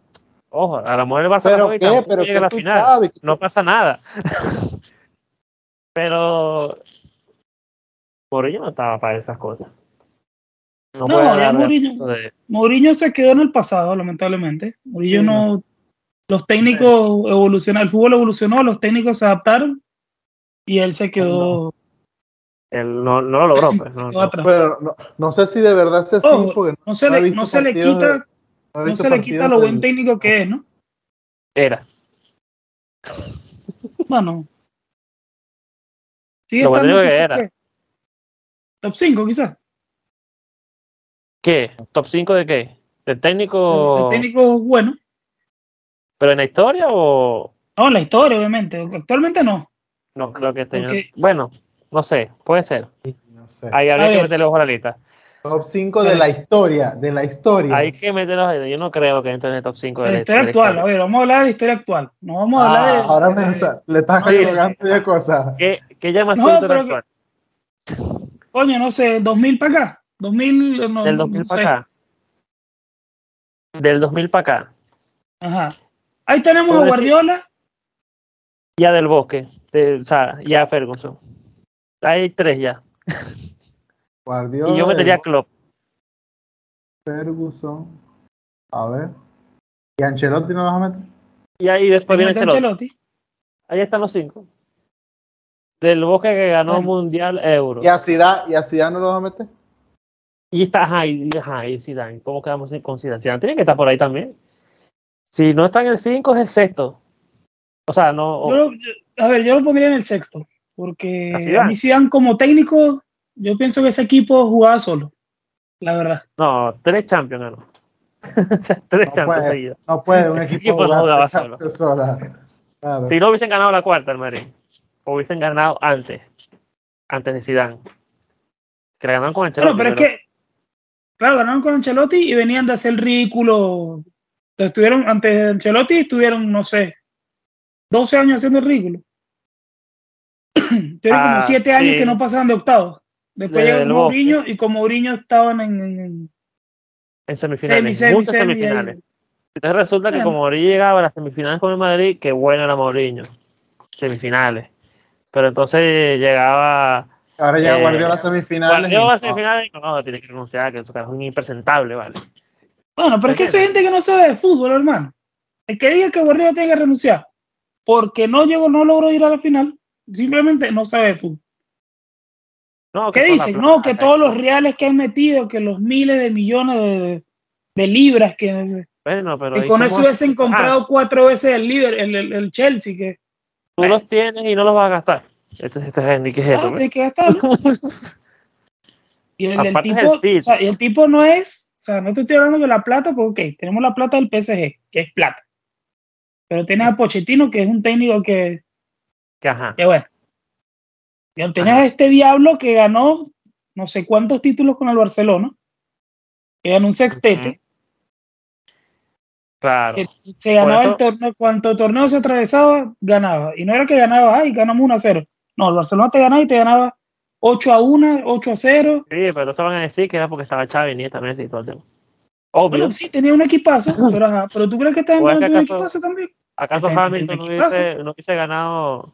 B: ojo, a lo mejor el Barça
C: ¿Pero ¿Pero
B: llega a la final.
C: sabes?
B: No pasa nada. Pero Mourinho no estaba para esas cosas.
A: No, ya Mourinho-
B: de-
A: Mourinho se quedó en el pasado, lamentablemente. Mourinho
C: Sí.
A: no. Los técnicos evolucionaron, el fútbol evolucionó, los técnicos se adaptaron y él se quedó.
B: él no, no lo logró. Pues, no,
A: se quedó
B: no.
A: atrás.
C: Pero no, no sé si de verdad sea así,
A: Ojo,
C: porque
A: No se le, no se le quita,
C: de- no
A: se le quita lo buen
C: del-
A: técnico que es, ¿no?
B: Era.
A: Bueno. Sigue
B: Lo buen
A: estando
B: técnico que era.
A: ¿qué? Top 5 quizás.
B: ¿Qué? ¿Top 5 de qué? ¿De técnico?
A: El técnico bueno.
B: ¿Pero en la historia o.?
A: No, en la historia, obviamente. Actualmente no.
B: No, creo que tenga.
A: Porque-
B: Bueno, no sé, puede ser.
C: No sé.
B: Ahí
A: A
B: habría que meterle ojo a la lista.
C: Top 5 de la historia, de la historia.
B: Hay que meterlo. Yo no creo que entre en el top 5 de
A: De
B: la
A: la historia
B: de la
A: actual. A
B: historia.
A: ver, vamos a hablar de la historia actual. No vamos a hablar
C: Ah,
A: de.
C: ahora me está- le estás agregando
A: sí.
C: ya cosas.
B: ¿Qué, qué llamas
A: No,
B: tú historia
A: que-
B: actual?
A: Coño, no sé, 2000 para acá. 2000. No,
B: Del
A: no
B: 2000
A: sé.
B: para acá. Del 2000 para acá.
A: Ajá. Ahí tenemos a Guardiola.
B: Ya del Bosque. de- o sea, ya Ferguson. Hay tres ya.
C: Guardiola,
B: Y yo metería a Klopp.
C: Ferguson. A ver. ¿Y Ancelotti no lo vas a meter?
B: Y ahí después viene
A: Ancelotti.
B: Ancelotti. Ahí están los cinco. Del Bosque que ganó
A: Bueno.
B: Mundial Euro.
C: ¿Y a Zidane, ¿y a Zidane no lo vas a meter?
B: Y está, ajá, y Zidane. ¿Cómo quedamos con Zidane? Zidane tiene que estar por ahí también. Si no está en el 5, es el sexto. O sea, no.
A: Yo yo- a ver, yo lo pondría en el sexto. Porque
B: ¿A
A: a,
B: Zidane?
A: mí Zidane como técnico, yo pienso que ese equipo jugaba solo. La verdad.
B: No, tres Champions ganó. O sea, tres
C: No
B: Champions
C: puede.
B: seguidos.
C: No puede un
B: Ese
C: equipo
B: equipo no jugaba.
C: Claro.
B: Si no hubiesen ganado la cuarta, el Madrid. O hubiesen ganado antes. Antes de Zidane. Que la ganaron con el
A: Bueno, pero es que, claro, ganaron con Ancelotti y venían de hacer ridículo. Estuvieron, antes de Ancelotti estuvieron, no sé, 12 años haciendo el ridículo. Tuvieron
B: Ah,
A: como 7 años
B: sí.
A: que no pasaban de octavos. Después
B: Desde
A: llegó Mourinho y con Mourinho estaban en, en- en
B: En semifinales.
A: semi, semi,
B: muchas
A: semi,
B: semifinales.
A: ahí.
B: Entonces resulta que como Mourinho llegaba a las semifinales con el Madrid, que bueno era Mourinho. Semifinales. Pero entonces llegaba
C: Ahora llega
B: Eh,
C: Guardiola a semifinales. Y-
B: las semifinales y no, no, tiene que renunciar, que eso es un impresentable, ¿vale?
A: Bueno, pero es que hay gente que no sabe de fútbol, hermano. El que diga que Guardiola tiene que renunciar porque no llegó, no logró ir a la final, simplemente no sabe de fútbol.
B: No,
A: ¿Qué dicen? No, que todos los reales que han metido, que los miles de millones de, de libras que,
B: Bueno, pero
A: que
B: ¿y
A: con eso hubiesen
B: Ah,
A: comprado cuatro veces el líder, el, el, el Chelsea, que
B: tú los tienes y no los vas a gastar. Este, este es qué es
A: ah, tiene que gastarlo. Y el, tipo, o sea, y el tipo no es, o sea, no te estoy hablando de la plata, porque ok, tenemos la plata del PSG, que es plata. Pero tienes a Pochettino, que es un técnico que,
B: Que ajá.
A: que bueno. Y tienes
B: Ajá.
A: a este diablo que ganó no sé cuántos títulos con el Barcelona, que ganó un sextete.
B: Claro.
A: que se ganaba
B: eso-
A: el torneo, cuanto torneo se atravesaba, ganaba. Y no era que ganaba, ay, ganamos 1 a 0. No, el Barcelona te ganaba y te ganaba 8 a 1, 8 a 0.
B: Sí, pero eso van a decir que era porque estaba Xavi y también y todo el tema. Obvio.
A: Bueno, sí, tenía un equipazo, pero, ajá, pero tú crees que está en
B: ¿O es que
A: un
B: acaso-
A: equipazo también.
B: ¿Acaso Hamilton no hubiese, no hubiese ganado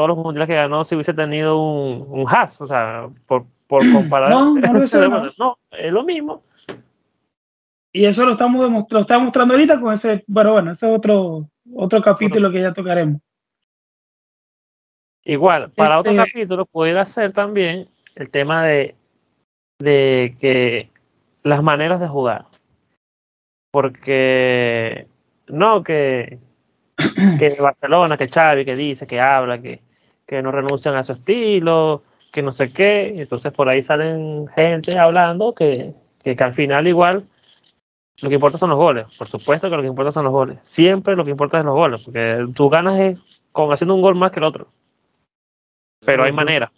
B: todos los mundiales que ganó si hubiese tenido un, un Haas? O sea, por, por comparar.
A: No, no lo
B: no, es lo mismo.
A: Y eso lo estamos lo está mostrando ahorita con ese, pero bueno, ese es otro, otro capítulo que ya tocaremos.
B: Igual, para otro
A: Este-
B: capítulo pudiera ser también el tema de, de que las maneras de jugar. Porque no que, que Barcelona, que Xavi, que dice, que habla, que, que no renuncian a su estilo, que no sé qué. Entonces por ahí salen gente hablando que, que, que al final igual lo que importa son los goles. Por supuesto que lo que importa son los goles. Siempre lo que importa es los goles, porque tú ganas es con haciendo un gol más que el otro. Pero hay manera.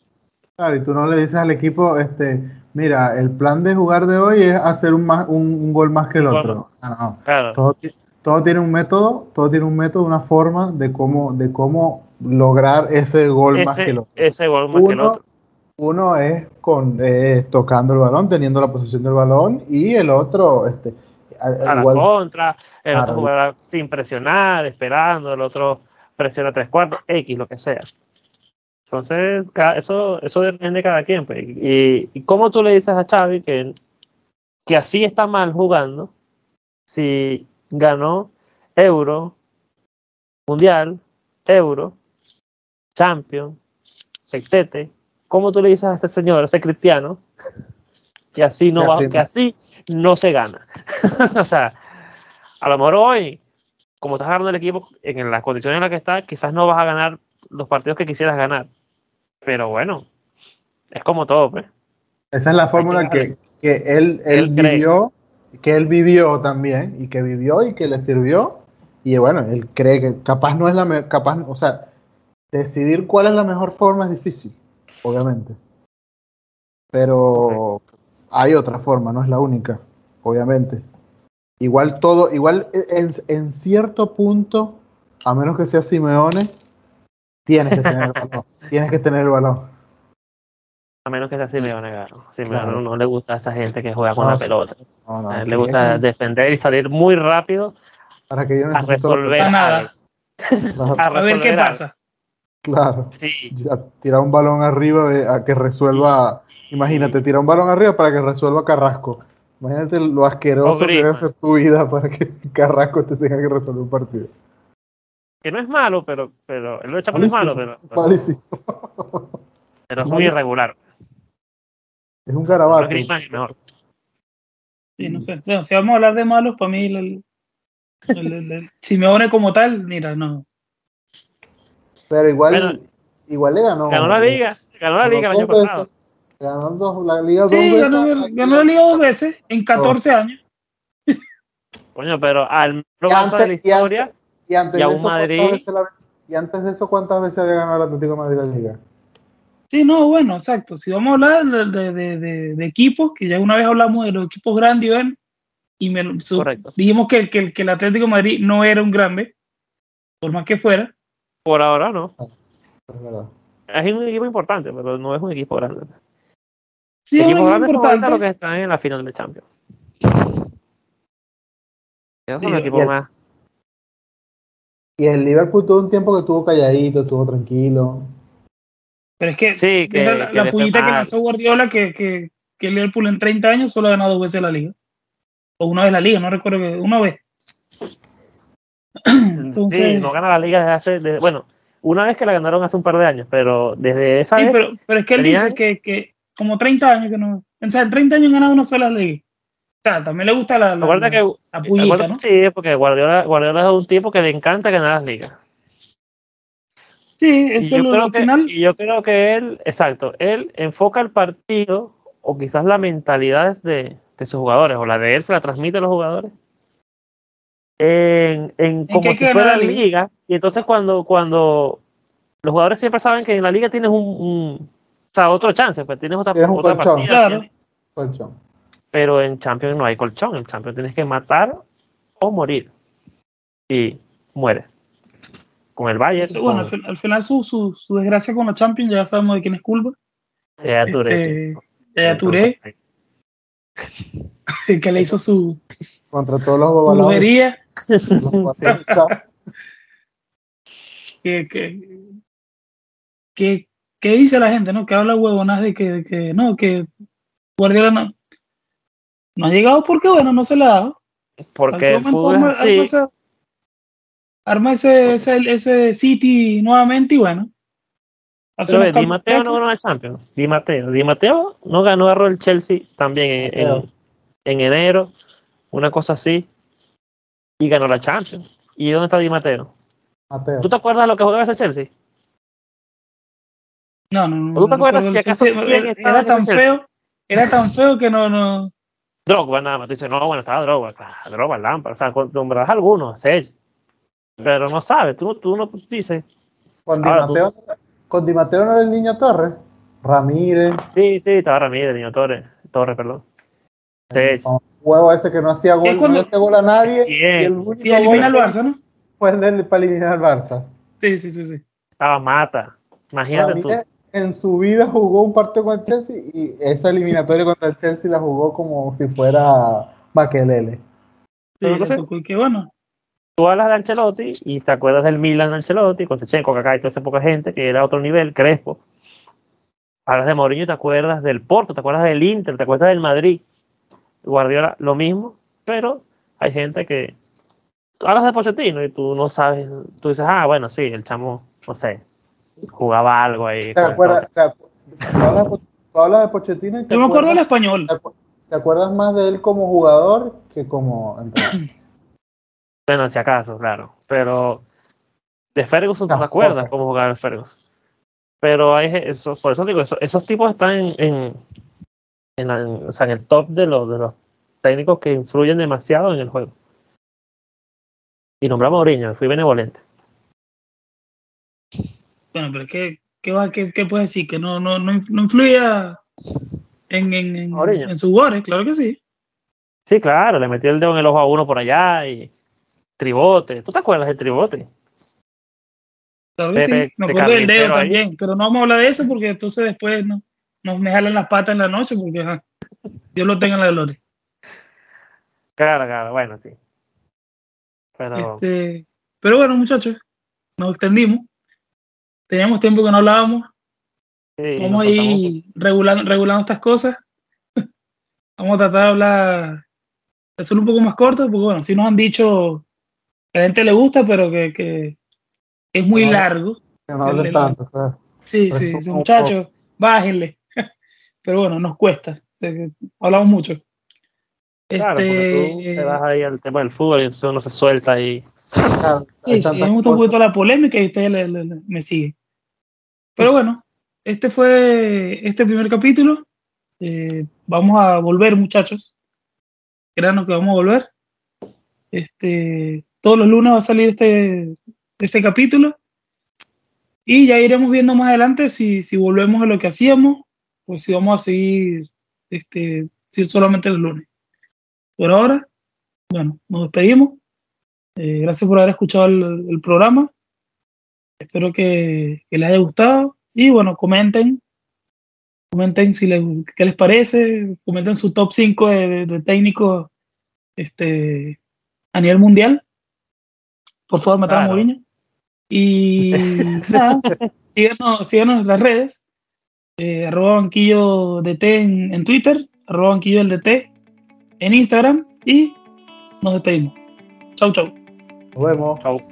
C: Claro, y tú no le dices al equipo, este, mira, el plan de jugar de hoy es hacer un, más, un, un gol más que el otro. O sea, no.
B: Claro.
C: Todo, todo tiene un método, todo tiene un método, una forma de cómo, de cómo lograr ese gol más que el otro.
B: ese gol más que el
C: Uno,
B: otro.
C: uno es con eh, tocando el balón, teniendo la posición del balón, y el otro, este, a-
B: A la contra, el otro jugará sin presionar, esperando, el otro presiona tres cuartos, X, lo que sea. Entonces, eso, eso depende de cada quien. pues. Y, y cómo tú le dices a Xavi que, que así está mal jugando si ganó Euro, Mundial, Euro, Champions, Sectete. ¿Cómo tú le dices a ese señor, a ese cristiano, que así no, va- que así no se gana? o sea, a lo mejor hoy, como estás ganando el equipo en las condiciones en las que está, quizás no vas a ganar los partidos que quisieras ganar. Pero bueno, es como todo, pues.
C: esa es la fórmula que, que él, él,
B: Él
C: vivió, que él vivió también, y que vivió y que le sirvió, y bueno, él cree que capaz no es la capaz, o sea, decidir cuál es la mejor forma es difícil, obviamente. Pero hay otra forma, no es la única, obviamente. Igual todo, igual en, en cierto punto, a menos que sea Simeone, tienes que tener el balón. tienes que tener el balón.
B: A menos que sea Simeone, claro. Simeone
C: Claro.
B: no, no le gusta a esa gente que juega con
C: No,
B: la pelota.
C: No, no,
B: A él
C: que
B: le gusta defender y salir muy rápido
C: para que yo
B: a resolver
A: nada.
B: A
A: A ver qué pasa.
C: Claro.
B: Sí,
C: tirar un balón arriba a que resuelva. Imagínate, tirar un balón arriba para que resuelva Carrasco. Imagínate lo asqueroso que debe ser tu vida para que Carrasco te tenga que resolver un partido.
B: que no es malo, pero, pero el Chapo no es malo, pero, pero,
C: Malísimo.
B: pero es muy irregular.
C: Es un garabato.
B: Mejor.
A: Sí, no sé. Bueno, si vamos a hablar de malos, para mí, el, el- el- el- el Simeone como tal, mira, no.
C: Pero igual,
B: Bueno,
C: igual le ganó.
B: Ganó la liga, ganó la
C: Ganó
B: liga el año
C: dos veces.
B: pasado.
C: Ganó dos- la liga dos
A: Sí,
C: veces.
A: ganó, la liga dos veces en 14 años.
B: Coño, pero al
C: antes-
B: de la
C: y
B: historia,
C: antes- Y antes,
B: Y
C: de
B: a un
C: eso, ¿cuántas
B: Madrid-
C: la- y antes de eso, ¿cuántas veces había ganado el Atlético de Madrid la liga?
A: Sí, no, bueno, exacto. Si vamos a hablar de, de, de- de- de equipos, que ya una vez hablamos de los equipos grandes, Iván, y me- su- dijimos que, que, que el Atlético de Madrid no era un grande, por más que fuera.
B: Por ahora no.
C: Es verdad.
B: Es un equipo importante, pero no es un equipo grande.
A: Sí, es un
B: equipos
A: equipo
B: son ahorita
A: importante.
B: los que están en la final de Champions. Son
A: Sí,
B: los
C: y
B: equipos
C: el-
B: más.
C: Y el Liverpool tuvo un tiempo que estuvo calladito, estuvo tranquilo.
A: Pero es que,
B: Sí, que-
A: la,
B: que
A: la pullita que lanzó Guardiola, que, que, que el Liverpool en 30 años solo ha ganado dos veces la liga. O una vez la liga, no recuerdo que una vez. Entonces,
B: sí, no gana la liga desde hace. desde- bueno, una vez que la ganaron hace un par de años, pero desde esa
A: sí,
B: vez.
A: pero, pero es que él dice que, que como 30 años que no. O sea, en 30 años han ganado una sola liga. O sea, también le gusta la, la,
B: que.
A: la pullita.
B: Sí, porque Guardiola, Guardiola es un tipo que le encanta ganar las ligas.
A: Sí, eso
B: yo,
A: lo,
B: creo que,
A: final.
B: y yo creo que él, exacto, él enfoca el partido o quizás la mentalidad de, de sus jugadores o la de él se la transmite a los jugadores en, en como si fuera la liga y entonces cuando cuando los jugadores siempre saben que en la liga tienes un, un- o sea otro chance pues tienes otra,
C: Tienes un
B: otra
C: colchón.
B: partida
A: Claro.
B: tienes-
C: Colchón.
B: pero en Champions no hay colchón en Champions tienes que matar o morir y mueres con el Bayern
A: Eso, bueno, al,
B: con
A: fin- al final su, su, su desgracia con la Champions, ya sabemos de quién es culpa.
B: Yaya Touré,
A: Este,
B: sí.
A: Yaya Touré, que le hizo su,
C: Contra todos los
A: brujería. que, que, que, que dice la gente, ¿no? Que habla huevonas de que, de que no, que Guardiola no, no ha llegado porque, bueno, no se le ha dado.
B: porque el fútbol
A: arma-
B: así
A: arma ese- Arma ese, ese, ese City nuevamente y bueno.
B: Pero Di Matteo no ganó la Champions. Di Matteo. Di Matteo no ganó, agarró el Chelsea también en, en-
C: Mateo.
B: en enero, una cosa así, y ganó la Champions. ¿Y dónde está Di Matteo?
C: Mateo.
B: ¿Tú te acuerdas de lo que jugaba ese Chelsea?
A: No, no, no.
B: ¿Tú te
A: no
B: acuerdas si acaso
A: era, tan
B: Chelsea?
A: feo, era tan feo que no, no,
B: Drogba nada más. Tú dices, no, bueno, estaba Drogba, claro, Drogba, Lampard, o sea, nombrarás algunos, Sech, pero no sabes, tú, tú no dices.
C: Con Di,
B: Ahora,
C: Mateo, con Di Mateo no era el niño Torres. Ramírez.
B: Sí, sí, estaba Ramírez, niño Torres, Torres, perdón. Sech.
C: Huevo ese que no hacía gol,
A: cuando-
C: no hacía gol a nadie. Y el único
A: Y elimina al Barça, ¿no?
C: fue el del- para eliminar al Barça.
A: Sí, sí, sí, sí.
B: Estaba Mata. Imagínate tú.
C: En su vida jugó un partido con el Chelsea y esa eliminatoria contra el Chelsea la jugó como si fuera Maquelele.
A: Sí, y qué bueno.
B: Tú hablas de Ancelotti y te acuerdas del Milan de Ancelotti, con Sechenko, Kaká y toda esa poca gente que era otro nivel, Crespo. Hablas de Mourinho y te acuerdas del Porto, te acuerdas del Inter, te acuerdas del Madrid. Guardiola, lo mismo, pero hay gente que. Tú hablas de Pochettino y tú no sabes, tú dices, ah, bueno, sí, el chamo, no sé, jugaba algo ahí.
C: ¿Te acuerdas? Te- tú hablas, tú hablas de Pochettino y te
A: Yo me acuerdo del español.
C: te acu- te acuerdas más de él como jugador que como entrenador.
B: Bueno, si acaso, claro. Pero de Ferguson no te acuerdas cómo jugaba el Ferguson. Pero hay, eso, por eso digo, eso- esos tipos están en, en, en la- en- o sea, en el top de los, de los técnicos que influyen demasiado en el juego. Y nombramos a Mourinho, fui benevolente.
A: Bueno, pero ¿qué, qué, va, qué, qué puedes decir? Que no, no, no, no influía en, en, en, en sus goles, claro que sí.
B: Sí, claro, le metió el dedo en el ojo a uno por allá y tribote. ¿Tú te acuerdas del tribote?
A: Claro que sí. Me acuerdo del dedo
B: ahí.
A: también, pero no vamos a hablar de eso porque entonces después no, nos me jalan las patas en la noche porque ajá, Dios lo tenga en la gloria.
B: Claro, claro, bueno, sí. Pero
A: Este, pero bueno, muchachos, nos extendimos. Teníamos tiempo que no hablábamos.
B: sí,
A: Vamos a ir regulando, regulando estas cosas. Vamos a tratar de hablar, de hacerlo un poco más corto, porque bueno, sí nos han dicho que a la gente le gusta, pero que, que es muy
C: No.
A: largo.
C: Que no hablen tanto.
A: Sí,
C: Por
A: sí, sí, muchachos, bájenle. Pero bueno, nos cuesta. Hablamos mucho.
B: Claro, porque tú
A: Este,
B: te vas ahí al tema del fútbol y entonces uno se suelta ahí.
C: claro,
A: Sí, sí, me gusta un poquito la polémica y ustedes le- le- le- me siguen. Pero bueno, este fue este primer capítulo. Eh, vamos a volver, muchachos. Créanos que vamos a volver. Este, todos los lunes va a salir este, este capítulo. Y ya iremos viendo más adelante si, si volvemos a lo que hacíamos o si vamos a seguir este, si solamente los lunes. Por ahora, bueno, nos despedimos. Eh, gracias por haber escuchado el, el programa. Espero que, que les haya gustado. Y bueno, comenten. Comenten si les, qué les parece. Comenten su top 5 de, de- de técnicos este, a nivel mundial. Por favor, matan a
B: Claro.
A: Mourinho. Y nada, síganos, síganos en las redes. Eh, arroba banquillo DT en, en Twitter. Arroba banquillo del DT en Instagram. Y nos despedimos. Chau, chau.
C: Nos vemos.
B: Chau.